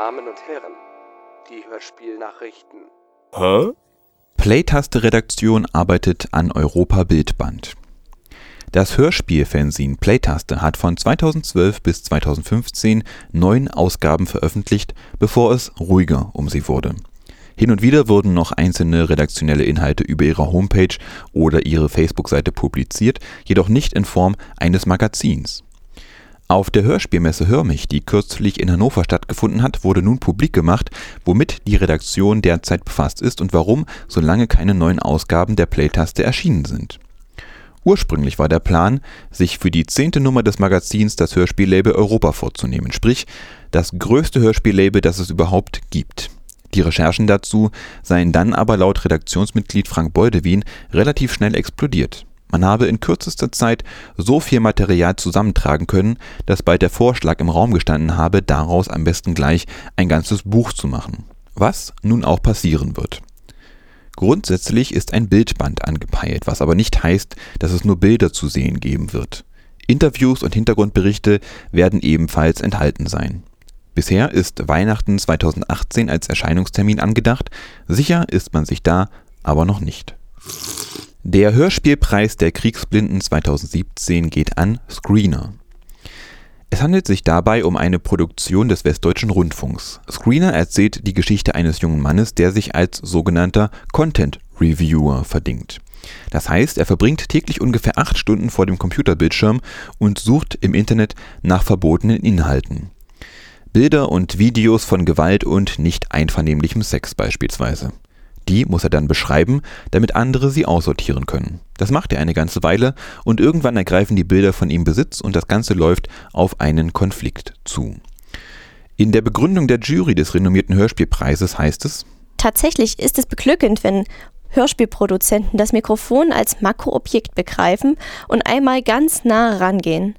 Damen und Herren, die Hörspielnachrichten. Hä? Playtaste-Redaktion arbeitet an Europa Bildband. Das Hörspiel-Fanzine Playtaste hat von 2012 bis 2015 neun Ausgaben veröffentlicht, bevor es ruhiger um sie wurde. Hin und wieder wurden noch einzelne redaktionelle Inhalte über ihre Homepage oder ihre Facebook-Seite publiziert, jedoch nicht in Form eines Magazins. Auf der Hörspielmesse Hörmich, die kürzlich in Hannover stattgefunden hat, wurde nun publik gemacht, womit die Redaktion derzeit befasst ist und warum so lange keine neuen Ausgaben der Playtaste erschienen sind. Ursprünglich war der Plan, sich für die zehnte Nummer des Magazins das Hörspiellabel Europa vorzunehmen, sprich das größte Hörspiellabel, das es überhaupt gibt. Die Recherchen dazu seien dann aber laut Redaktionsmitglied Frank Beudewin relativ schnell explodiert man habe in kürzester Zeit so viel Material zusammentragen können, dass bald der Vorschlag im Raum gestanden habe, daraus am besten gleich ein ganzes Buch zu machen. Was nun auch passieren wird. Grundsätzlich ist ein Bildband angepeilt, was aber nicht heißt, dass es nur Bilder zu sehen geben wird. Interviews und Hintergrundberichte werden ebenfalls enthalten sein. Bisher ist Weihnachten 2018 als Erscheinungstermin angedacht, sicher ist man sich da aber noch nicht. Der Hörspielpreis der Kriegsblinden 2017 geht an Screener. Es handelt sich dabei um eine Produktion des Westdeutschen Rundfunks. Screener erzählt die Geschichte eines jungen Mannes, der sich als sogenannter Content Reviewer verdingt. Das heißt, er verbringt täglich ungefähr acht Stunden vor dem Computerbildschirm und sucht im Internet nach verbotenen Inhalten. Bilder und Videos von Gewalt und nicht einvernehmlichem Sex beispielsweise. Die muss er dann beschreiben, damit andere sie aussortieren können. Das macht er eine ganze Weile und irgendwann ergreifen die Bilder von ihm Besitz und das Ganze läuft auf einen Konflikt zu. In der Begründung der Jury des renommierten Hörspielpreises heißt es, Tatsächlich ist es beglückend, wenn Hörspielproduzenten das Mikrofon als Makroobjekt begreifen und einmal ganz nah rangehen.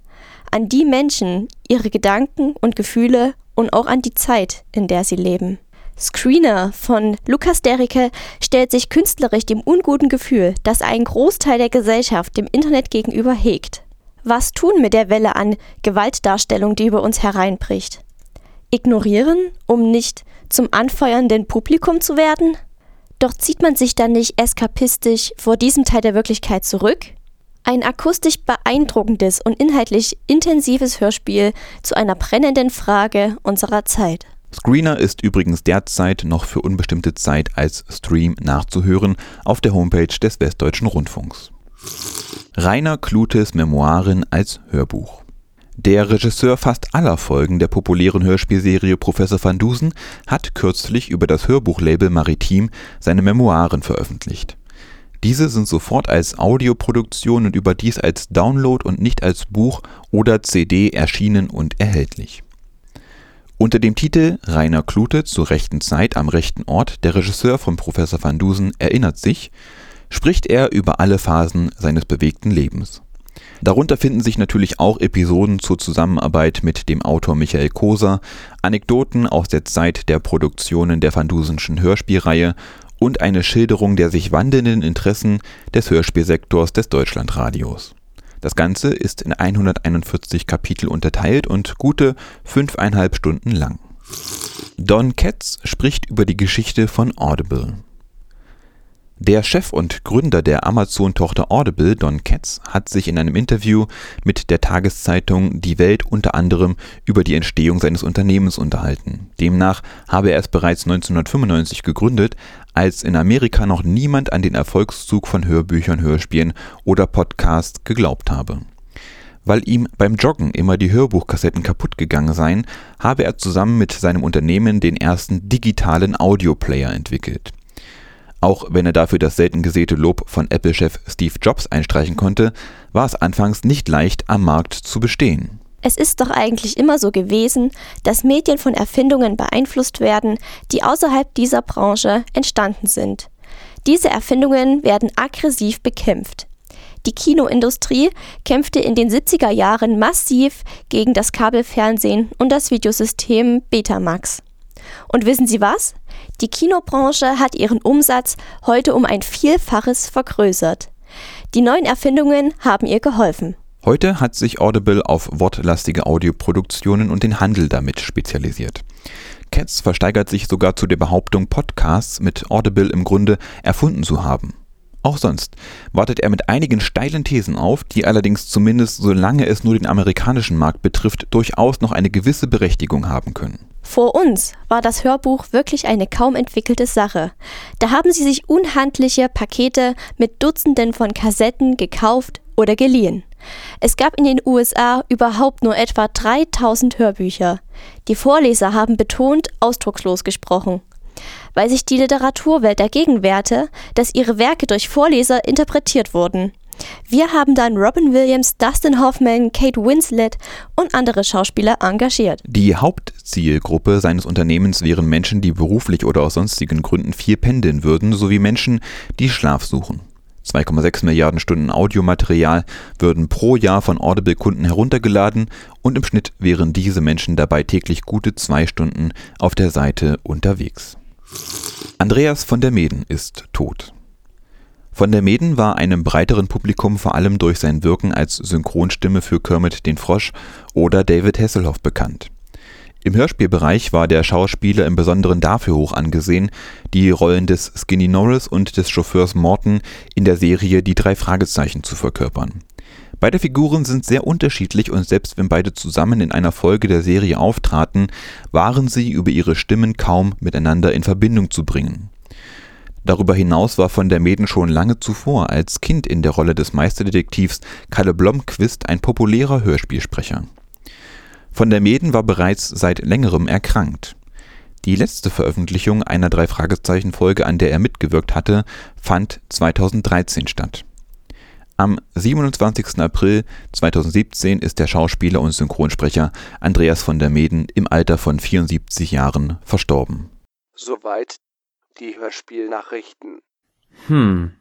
An die Menschen, ihre Gedanken und Gefühle und auch an die Zeit, in der sie leben. Screener von Lukas Derricke stellt sich künstlerisch dem unguten Gefühl, das ein Großteil der Gesellschaft dem Internet gegenüber hegt. Was tun mit der Welle an Gewaltdarstellung, die über uns hereinbricht? Ignorieren, um nicht zum anfeuernden Publikum zu werden? Doch zieht man sich dann nicht eskapistisch vor diesem Teil der Wirklichkeit zurück? Ein akustisch beeindruckendes und inhaltlich intensives Hörspiel zu einer brennenden Frage unserer Zeit. Screener ist übrigens derzeit noch für unbestimmte Zeit als Stream nachzuhören auf der Homepage des Westdeutschen Rundfunks. Rainer Klutes Memoiren als Hörbuch. Der Regisseur fast aller Folgen der populären Hörspielserie Professor van Dusen hat kürzlich über das Hörbuchlabel Maritim seine Memoiren veröffentlicht. Diese sind sofort als Audioproduktion und überdies als Download und nicht als Buch oder CD erschienen und erhältlich unter dem Titel Rainer Klute zur rechten Zeit am rechten Ort, der Regisseur von Professor van Dusen erinnert sich, spricht er über alle Phasen seines bewegten Lebens. Darunter finden sich natürlich auch Episoden zur Zusammenarbeit mit dem Autor Michael Koser, Anekdoten aus der Zeit der Produktionen der Van Dusenschen Hörspielreihe und eine Schilderung der sich wandelnden Interessen des Hörspielsektors des Deutschlandradios das Ganze ist in 141 Kapitel unterteilt und gute fünfeinhalb Stunden lang. Don Ketz spricht über die Geschichte von Audible. Der Chef und Gründer der Amazon-Tochter Audible, Don Katz, hat sich in einem Interview mit der Tageszeitung Die Welt unter anderem über die Entstehung seines Unternehmens unterhalten. Demnach habe er es bereits 1995 gegründet, als in Amerika noch niemand an den Erfolgszug von Hörbüchern, Hörspielen oder Podcasts geglaubt habe. Weil ihm beim Joggen immer die Hörbuchkassetten kaputt gegangen seien, habe er zusammen mit seinem Unternehmen den ersten digitalen Audioplayer entwickelt. Auch wenn er dafür das selten gesäte Lob von Apple-Chef Steve Jobs einstreichen konnte, war es anfangs nicht leicht, am Markt zu bestehen. Es ist doch eigentlich immer so gewesen, dass Medien von Erfindungen beeinflusst werden, die außerhalb dieser Branche entstanden sind. Diese Erfindungen werden aggressiv bekämpft. Die Kinoindustrie kämpfte in den 70er Jahren massiv gegen das Kabelfernsehen und das Videosystem Betamax. Und wissen Sie was? Die Kinobranche hat ihren Umsatz heute um ein Vielfaches vergrößert. Die neuen Erfindungen haben ihr geholfen. Heute hat sich Audible auf wortlastige Audioproduktionen und den Handel damit spezialisiert. Katz versteigert sich sogar zu der Behauptung, Podcasts mit Audible im Grunde erfunden zu haben. Auch sonst wartet er mit einigen steilen Thesen auf, die allerdings zumindest solange es nur den amerikanischen Markt betrifft, durchaus noch eine gewisse Berechtigung haben können. Vor uns war das Hörbuch wirklich eine kaum entwickelte Sache. Da haben sie sich unhandliche Pakete mit Dutzenden von Kassetten gekauft oder geliehen. Es gab in den USA überhaupt nur etwa 3000 Hörbücher. Die Vorleser haben betont ausdruckslos gesprochen weil sich die Literaturwelt dagegen wehrte, dass ihre Werke durch Vorleser interpretiert wurden. Wir haben dann Robin Williams, Dustin Hoffman, Kate Winslet und andere Schauspieler engagiert. Die Hauptzielgruppe seines Unternehmens wären Menschen, die beruflich oder aus sonstigen Gründen viel pendeln würden, sowie Menschen, die Schlaf suchen. 2,6 Milliarden Stunden Audiomaterial würden pro Jahr von Audible-Kunden heruntergeladen und im Schnitt wären diese Menschen dabei täglich gute zwei Stunden auf der Seite unterwegs. Andreas von der Meden ist tot. Von der Meden war einem breiteren Publikum vor allem durch sein Wirken als Synchronstimme für Kermit den Frosch oder David Hasselhoff bekannt. Im Hörspielbereich war der Schauspieler im Besonderen dafür hoch angesehen, die Rollen des Skinny Norris und des Chauffeurs Morton in der Serie Die drei Fragezeichen zu verkörpern Beide Figuren sind sehr unterschiedlich und selbst wenn beide zusammen in einer Folge der Serie auftraten, waren sie über ihre Stimmen kaum miteinander in Verbindung zu bringen. Darüber hinaus war von der Meeden schon lange zuvor als Kind in der Rolle des Meisterdetektivs Kalle Blomqvist ein populärer Hörspielsprecher. Von der Meeden war bereits seit längerem erkrankt. Die letzte Veröffentlichung einer Drei-Fragezeichen-Folge, an der er mitgewirkt hatte, fand 2013 statt am 27. April 2017 ist der Schauspieler und Synchronsprecher Andreas von der Meden im Alter von 74 Jahren verstorben. Soweit die Hörspielnachrichten. Hm.